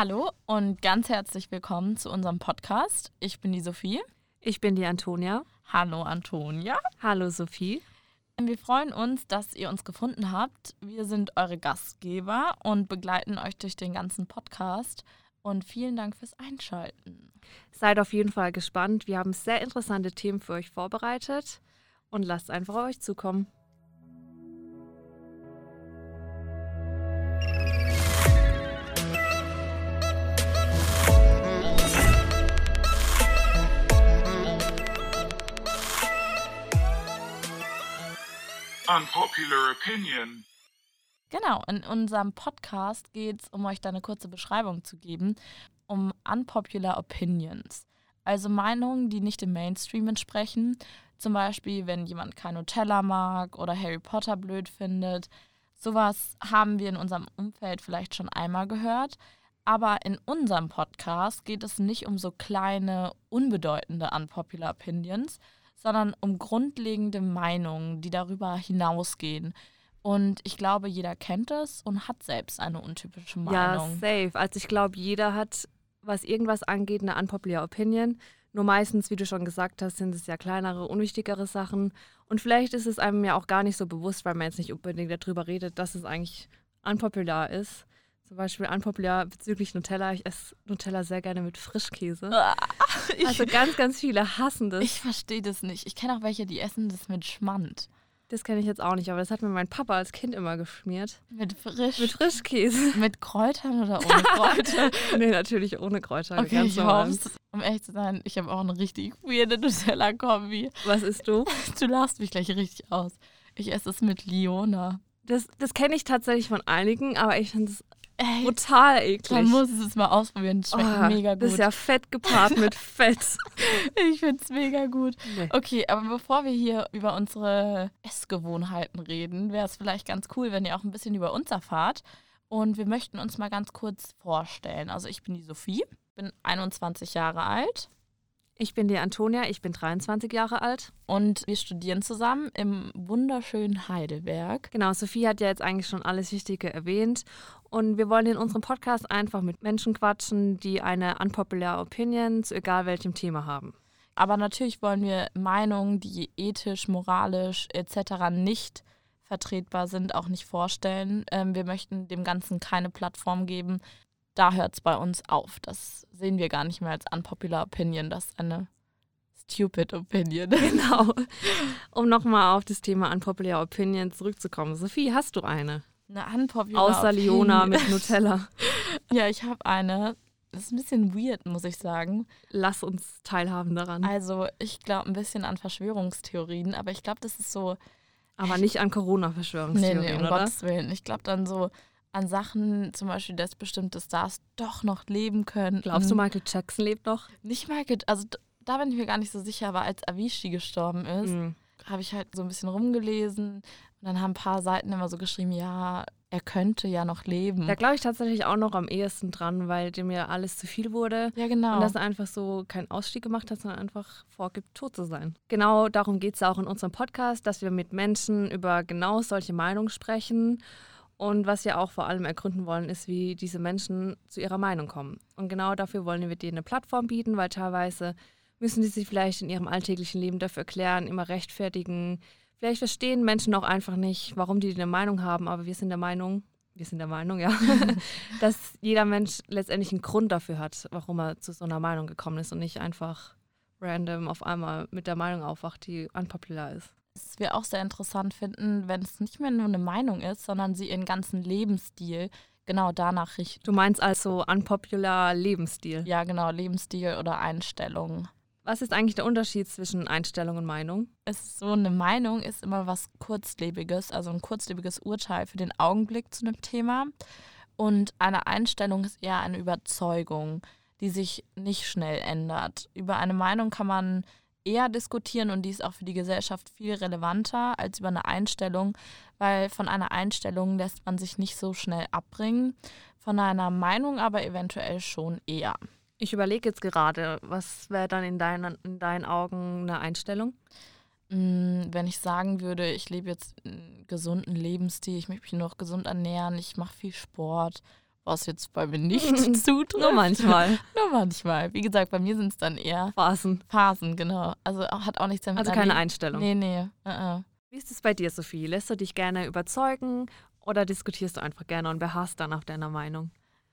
Hallo und ganz herzlich willkommen zu unserem Podcast. Ich bin die Sophie. Ich bin die Antonia. Hallo Antonia. Hallo Sophie. Wir freuen uns, dass ihr uns gefunden habt. Wir sind eure Gastgeber und begleiten euch durch den ganzen Podcast. Und vielen Dank fürs Einschalten. Seid auf jeden Fall gespannt. Wir haben sehr interessante Themen für euch vorbereitet und lasst einfach auf euch zukommen. Unpopular Opinion. Genau, in unserem Podcast geht es, um euch da eine kurze Beschreibung zu geben, um Unpopular Opinions. Also Meinungen, die nicht dem Mainstream entsprechen. Zum Beispiel, wenn jemand kein Nutella mag oder Harry Potter blöd findet. Sowas haben wir in unserem Umfeld vielleicht schon einmal gehört. Aber in unserem Podcast geht es nicht um so kleine, unbedeutende Unpopular Opinions, sondern um grundlegende Meinungen, die darüber hinausgehen. Und ich glaube, jeder kennt es und hat selbst eine untypische Meinung. Ja, safe. Also ich glaube, jeder hat, was irgendwas angeht, eine unpopular Opinion. Nur meistens, wie du schon gesagt hast, sind es ja kleinere, unwichtigere Sachen. Und vielleicht ist es einem ja auch gar nicht so bewusst, weil man jetzt nicht unbedingt darüber redet, dass es eigentlich unpopular ist. Zum Beispiel unpopular bezüglich Nutella. Ich esse Nutella sehr gerne mit Frischkäse. Ah, also ganz, ganz viele hassen das. Ich verstehe das nicht. Ich kenne auch welche, die essen das mit Schmand. Das kenne ich jetzt auch nicht, aber das hat mir mein Papa als Kind immer geschmiert. Mit frisch. Mit Frischkäse. Mit Kräutern oder ohne Kräuter? nee, natürlich ohne Kräuter. Okay, ganz ich hoffe Um ehrlich zu sein, ich habe auch eine richtig weirde Nutella-Kombi. Was isst du? Du lachst mich gleich richtig aus. Ich esse es mit Liona. Das, das kenne ich tatsächlich von einigen, aber ich finde es Ey, Total eklig. Man muss es mal ausprobieren. Es schmeckt oh, mega gut. Das ist ja Fett gepaart mit Fett. ich finde es mega gut. Nee. Okay, aber bevor wir hier über unsere Essgewohnheiten reden, wäre es vielleicht ganz cool, wenn ihr auch ein bisschen über uns erfahrt. Und wir möchten uns mal ganz kurz vorstellen. Also ich bin die Sophie, bin 21 Jahre alt. Ich bin die Antonia, ich bin 23 Jahre alt. Und wir studieren zusammen im wunderschönen Heidelberg. Genau, Sophie hat ja jetzt eigentlich schon alles Wichtige erwähnt. Und wir wollen in unserem Podcast einfach mit Menschen quatschen, die eine unpopular Opinion zu egal welchem Thema haben. Aber natürlich wollen wir Meinungen, die ethisch, moralisch etc. nicht vertretbar sind, auch nicht vorstellen. Ähm, wir möchten dem Ganzen keine Plattform geben, da hört es bei uns auf. Das sehen wir gar nicht mehr als unpopular Opinion. Das ist eine stupid Opinion. Genau. Um nochmal auf das Thema unpopular Opinion zurückzukommen. Sophie, hast du eine? Eine unpopular Außer Opinion. Liona mit Nutella. ja, ich habe eine. Das ist ein bisschen weird, muss ich sagen. Lass uns teilhaben daran. Also, ich glaube ein bisschen an Verschwörungstheorien, aber ich glaube, das ist so. Aber nicht an Corona-Verschwörungstheorien. Nee, nee, um oder? Gottes Willen. Ich glaube dann so an Sachen, zum Beispiel, dass bestimmte Stars doch noch leben können. Glaubst du, Michael Jackson lebt noch? Nicht Michael, also da bin ich mir gar nicht so sicher, aber als Avicii gestorben ist, mhm. habe ich halt so ein bisschen rumgelesen und dann haben ein paar Seiten immer so geschrieben, ja, er könnte ja noch leben. Da glaube ich tatsächlich auch noch am ehesten dran, weil dem ja alles zu viel wurde. Ja, genau. Und dass er einfach so keinen Ausstieg gemacht hat, sondern einfach vorgibt, tot zu sein. Genau darum geht es auch in unserem Podcast, dass wir mit Menschen über genau solche Meinungen sprechen und was wir auch vor allem ergründen wollen, ist, wie diese Menschen zu ihrer Meinung kommen. Und genau dafür wollen wir denen eine Plattform bieten, weil teilweise müssen sie sich vielleicht in ihrem alltäglichen Leben dafür erklären, immer rechtfertigen. Vielleicht verstehen Menschen auch einfach nicht, warum die eine Meinung haben, aber wir sind der Meinung, wir sind der Meinung, ja, dass jeder Mensch letztendlich einen Grund dafür hat, warum er zu so einer Meinung gekommen ist und nicht einfach random auf einmal mit der Meinung aufwacht, die unpopular ist was wir auch sehr interessant finden, wenn es nicht mehr nur eine Meinung ist, sondern sie ihren ganzen Lebensstil genau danach richten. Du meinst also unpopular Lebensstil? Ja, genau, Lebensstil oder Einstellung. Was ist eigentlich der Unterschied zwischen Einstellung und Meinung? Es so, eine Meinung ist immer was Kurzlebiges, also ein kurzlebiges Urteil für den Augenblick zu einem Thema. Und eine Einstellung ist eher eine Überzeugung, die sich nicht schnell ändert. Über eine Meinung kann man eher diskutieren und die ist auch für die Gesellschaft viel relevanter als über eine Einstellung, weil von einer Einstellung lässt man sich nicht so schnell abbringen, von einer Meinung aber eventuell schon eher. Ich überlege jetzt gerade, was wäre dann in deinen, in deinen Augen eine Einstellung? Mm, wenn ich sagen würde, ich lebe jetzt einen gesunden Lebensstil, ich möchte mich noch gesund ernähren, ich mache viel Sport, was jetzt bei mir nicht zutrifft. Nur manchmal. Nur manchmal. Wie gesagt, bei mir sind es dann eher Phasen. Phasen, genau. Also hat auch nichts damit Also keine Einstellung. Nee, nee. Uh -uh. Wie ist es bei dir, Sophie? Lässt du dich gerne überzeugen oder diskutierst du einfach gerne und beharrst dann auf deiner Meinung?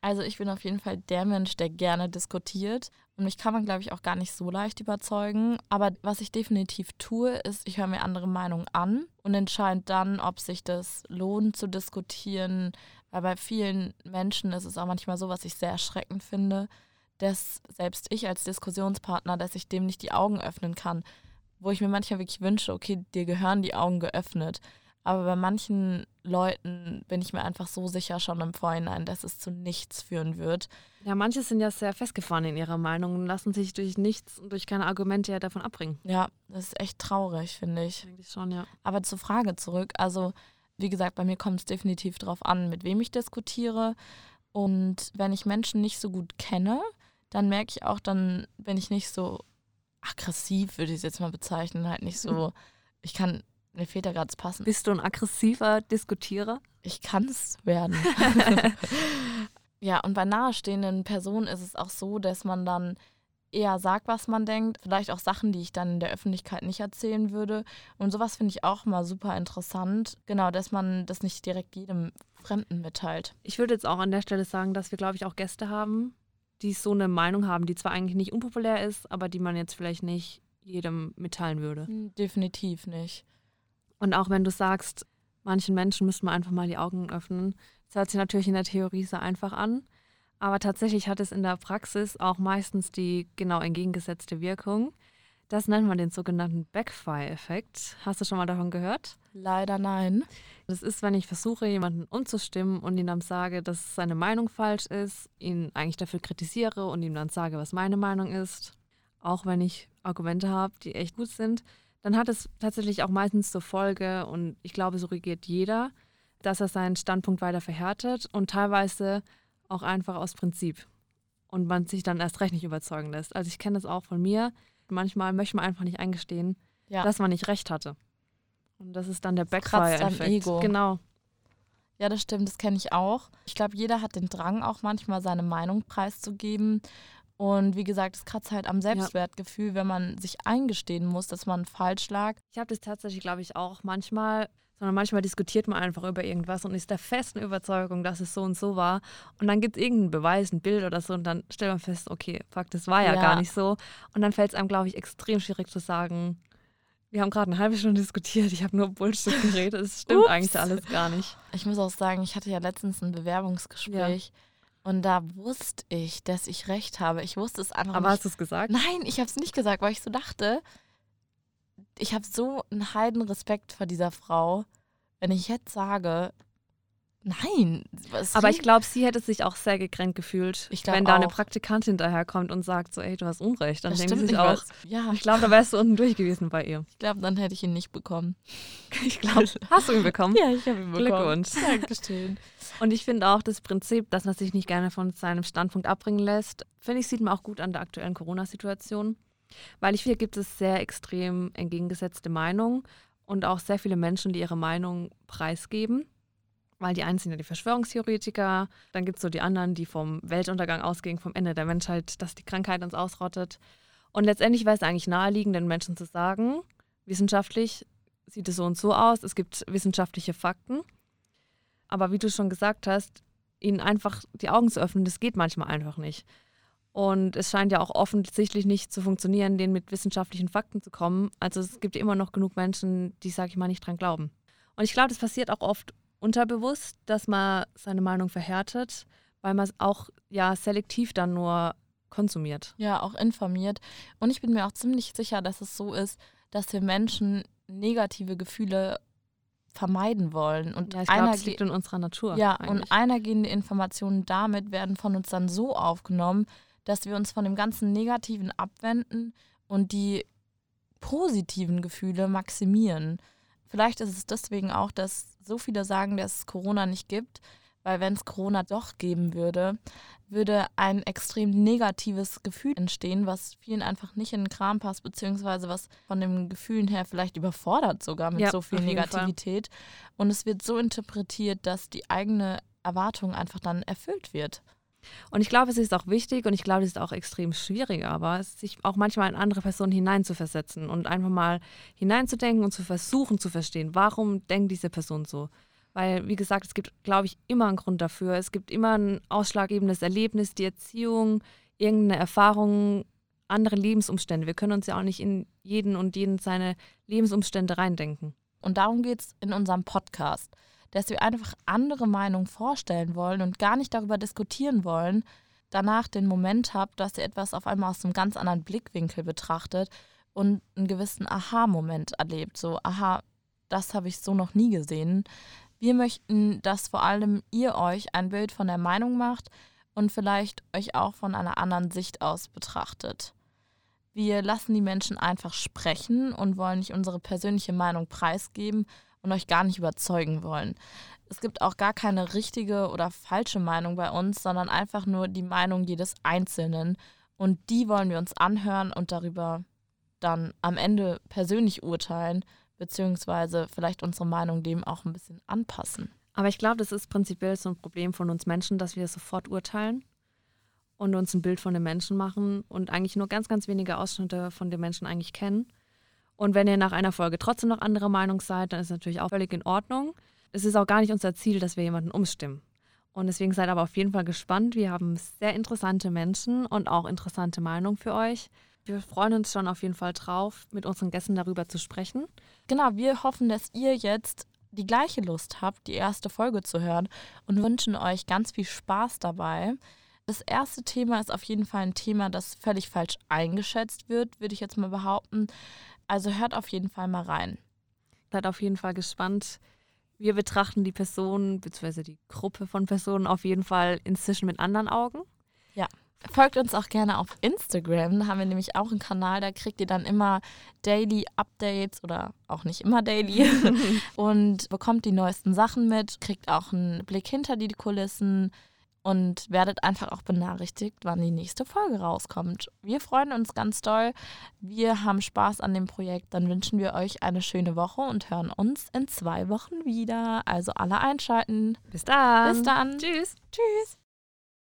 Also ich bin auf jeden Fall der Mensch, der gerne diskutiert. Und mich kann man, glaube ich, auch gar nicht so leicht überzeugen. Aber was ich definitiv tue, ist, ich höre mir andere Meinungen an und entscheide dann, ob sich das lohnt zu diskutieren. Weil bei vielen Menschen ist es auch manchmal so, was ich sehr erschreckend finde, dass selbst ich als Diskussionspartner, dass ich dem nicht die Augen öffnen kann. Wo ich mir manchmal wirklich wünsche, okay, dir gehören die Augen geöffnet. Aber bei manchen Leuten bin ich mir einfach so sicher schon im Vorhinein, dass es zu nichts führen wird. Ja, manche sind ja sehr festgefahren in ihrer Meinung und lassen sich durch nichts und durch keine Argumente ja davon abbringen. Ja, das ist echt traurig, finde ich. Eigentlich schon, ja. Aber zur Frage zurück. Also, wie gesagt, bei mir kommt es definitiv darauf an, mit wem ich diskutiere. Und wenn ich Menschen nicht so gut kenne, dann merke ich auch, dann bin ich nicht so aggressiv, würde ich es jetzt mal bezeichnen. Halt nicht so, ich kann mir fehlt da gerade passen. Bist du ein aggressiver Diskutierer? Ich kann es werden. ja, und bei nahestehenden Personen ist es auch so, dass man dann eher sagt, was man denkt. Vielleicht auch Sachen, die ich dann in der Öffentlichkeit nicht erzählen würde. Und sowas finde ich auch mal super interessant. Genau, dass man das nicht direkt jedem Fremden mitteilt. Ich würde jetzt auch an der Stelle sagen, dass wir, glaube ich, auch Gäste haben, die so eine Meinung haben, die zwar eigentlich nicht unpopulär ist, aber die man jetzt vielleicht nicht jedem mitteilen würde. Hm, definitiv nicht. Und auch wenn du sagst, manchen Menschen müssen wir einfach mal die Augen öffnen, das hört sich natürlich in der Theorie sehr einfach an. Aber tatsächlich hat es in der Praxis auch meistens die genau entgegengesetzte Wirkung. Das nennt man den sogenannten Backfire-Effekt. Hast du schon mal davon gehört? Leider nein. Das ist, wenn ich versuche, jemanden umzustimmen und ihm dann sage, dass seine Meinung falsch ist, ihn eigentlich dafür kritisiere und ihm dann sage, was meine Meinung ist. Auch wenn ich Argumente habe, die echt gut sind, dann hat es tatsächlich auch meistens zur Folge, und ich glaube, so regiert jeder, dass er seinen Standpunkt weiter verhärtet und teilweise auch einfach aus Prinzip. Und man sich dann erst recht nicht überzeugen lässt. Also ich kenne das auch von mir. Manchmal möchte man einfach nicht eingestehen, ja. dass man nicht recht hatte. Und das ist dann der Backfire-Effekt. Ego. Genau. Ja, das stimmt, das kenne ich auch. Ich glaube, jeder hat den Drang, auch manchmal seine Meinung preiszugeben. Und wie gesagt, es kratzt halt am Selbstwertgefühl, ja. wenn man sich eingestehen muss, dass man falsch lag. Ich habe das tatsächlich, glaube ich, auch manchmal, sondern manchmal diskutiert man einfach über irgendwas und ist der festen Überzeugung, dass es so und so war. Und dann gibt es irgendeinen Beweis, ein Bild oder so und dann stellt man fest, okay, fuck, das war ja, ja. gar nicht so. Und dann fällt es einem, glaube ich, extrem schwierig zu sagen, wir haben gerade eine halbe Stunde diskutiert, ich habe nur Bullshit geredet. Es stimmt Ups. eigentlich alles gar nicht. Ich muss auch sagen, ich hatte ja letztens ein Bewerbungsgespräch. Ja. Und da wusste ich, dass ich recht habe. Ich wusste es einfach Aber nicht. hast du es gesagt? Nein, ich habe es nicht gesagt, weil ich so dachte, ich habe so einen heiden Respekt vor dieser Frau. Wenn ich jetzt sage, Nein. Aber ich glaube, sie hätte sich auch sehr gekränkt gefühlt, wenn da auch. eine Praktikantin daherkommt und sagt so, ey, du hast Unrecht. Dann denkt sie sich auch, ja. ich glaube, da wärst du unten durch gewesen bei ihr. Ich glaube, dann hätte ich ihn nicht bekommen. Ich glaube, hast du ihn bekommen? Ja, ich habe ihn bekommen. Glückwunsch. Dankeschön. Und ich finde auch das Prinzip, dass man sich nicht gerne von seinem Standpunkt abbringen lässt, finde ich, sieht man auch gut an der aktuellen Corona-Situation. Weil ich finde, gibt es sehr extrem entgegengesetzte Meinungen und auch sehr viele Menschen, die ihre Meinung preisgeben weil die einen sind ja die Verschwörungstheoretiker, dann gibt es so die anderen, die vom Weltuntergang ausgehen, vom Ende der Menschheit, dass die Krankheit uns ausrottet. Und letztendlich wäre es eigentlich naheliegend, den Menschen zu sagen, wissenschaftlich sieht es so und so aus, es gibt wissenschaftliche Fakten. Aber wie du schon gesagt hast, ihnen einfach die Augen zu öffnen, das geht manchmal einfach nicht. Und es scheint ja auch offensichtlich nicht zu funktionieren, denen mit wissenschaftlichen Fakten zu kommen. Also es gibt immer noch genug Menschen, die, sage ich mal, nicht dran glauben. Und ich glaube, das passiert auch oft unterbewusst, dass man seine Meinung verhärtet, weil man es auch ja selektiv dann nur konsumiert. Ja, auch informiert. Und ich bin mir auch ziemlich sicher, dass es so ist, dass wir Menschen negative Gefühle vermeiden wollen. Und ja, ich glaube, es liegt in unserer Natur. Ja, eigentlich. und einergehende Informationen damit werden von uns dann so aufgenommen, dass wir uns von dem ganzen Negativen abwenden und die positiven Gefühle maximieren. Vielleicht ist es deswegen auch, dass so viele sagen, dass es Corona nicht gibt, weil wenn es Corona doch geben würde, würde ein extrem negatives Gefühl entstehen, was vielen einfach nicht in den Kram passt, beziehungsweise was von den Gefühlen her vielleicht überfordert sogar mit ja, so viel Negativität. Und es wird so interpretiert, dass die eigene Erwartung einfach dann erfüllt wird. Und ich glaube, es ist auch wichtig und ich glaube, es ist auch extrem schwierig, aber sich auch manchmal in andere Personen hineinzuversetzen und einfach mal hineinzudenken und zu versuchen zu verstehen, warum denkt diese Person so. Weil, wie gesagt, es gibt, glaube ich, immer einen Grund dafür. Es gibt immer ein ausschlaggebendes Erlebnis, die Erziehung, irgendeine Erfahrung, andere Lebensumstände. Wir können uns ja auch nicht in jeden und jeden seine Lebensumstände reindenken. Und darum geht es in unserem Podcast dass wir einfach andere Meinungen vorstellen wollen und gar nicht darüber diskutieren wollen, danach den Moment habt, dass ihr etwas auf einmal aus einem ganz anderen Blickwinkel betrachtet und einen gewissen Aha-Moment erlebt. So, aha, das habe ich so noch nie gesehen. Wir möchten, dass vor allem ihr euch ein Bild von der Meinung macht und vielleicht euch auch von einer anderen Sicht aus betrachtet. Wir lassen die Menschen einfach sprechen und wollen nicht unsere persönliche Meinung preisgeben und euch gar nicht überzeugen wollen. Es gibt auch gar keine richtige oder falsche Meinung bei uns, sondern einfach nur die Meinung jedes Einzelnen. Und die wollen wir uns anhören und darüber dann am Ende persönlich urteilen, beziehungsweise vielleicht unsere Meinung dem auch ein bisschen anpassen. Aber ich glaube, das ist prinzipiell so ein Problem von uns Menschen, dass wir sofort urteilen und uns ein Bild von den Menschen machen und eigentlich nur ganz, ganz wenige Ausschnitte von den Menschen eigentlich kennen. Und wenn ihr nach einer Folge trotzdem noch anderer Meinung seid, dann ist natürlich auch völlig in Ordnung. Es ist auch gar nicht unser Ziel, dass wir jemanden umstimmen. Und deswegen seid aber auf jeden Fall gespannt. Wir haben sehr interessante Menschen und auch interessante Meinungen für euch. Wir freuen uns schon auf jeden Fall drauf, mit unseren Gästen darüber zu sprechen. Genau, wir hoffen, dass ihr jetzt die gleiche Lust habt, die erste Folge zu hören und wünschen euch ganz viel Spaß dabei. Das erste Thema ist auf jeden Fall ein Thema, das völlig falsch eingeschätzt wird, würde ich jetzt mal behaupten. Also hört auf jeden Fall mal rein. Seid auf jeden Fall gespannt. Wir betrachten die Person bzw. die Gruppe von Personen auf jeden Fall inzwischen mit anderen Augen. Ja. Folgt uns auch gerne auf Instagram. Da haben wir nämlich auch einen Kanal, da kriegt ihr dann immer Daily Updates oder auch nicht immer Daily und bekommt die neuesten Sachen mit, kriegt auch einen Blick hinter die Kulissen, und werdet einfach auch benachrichtigt, wann die nächste Folge rauskommt. Wir freuen uns ganz doll. Wir haben Spaß an dem Projekt. Dann wünschen wir euch eine schöne Woche und hören uns in zwei Wochen wieder. Also alle einschalten. Bis dann. Bis dann. Tschüss. Tschüss.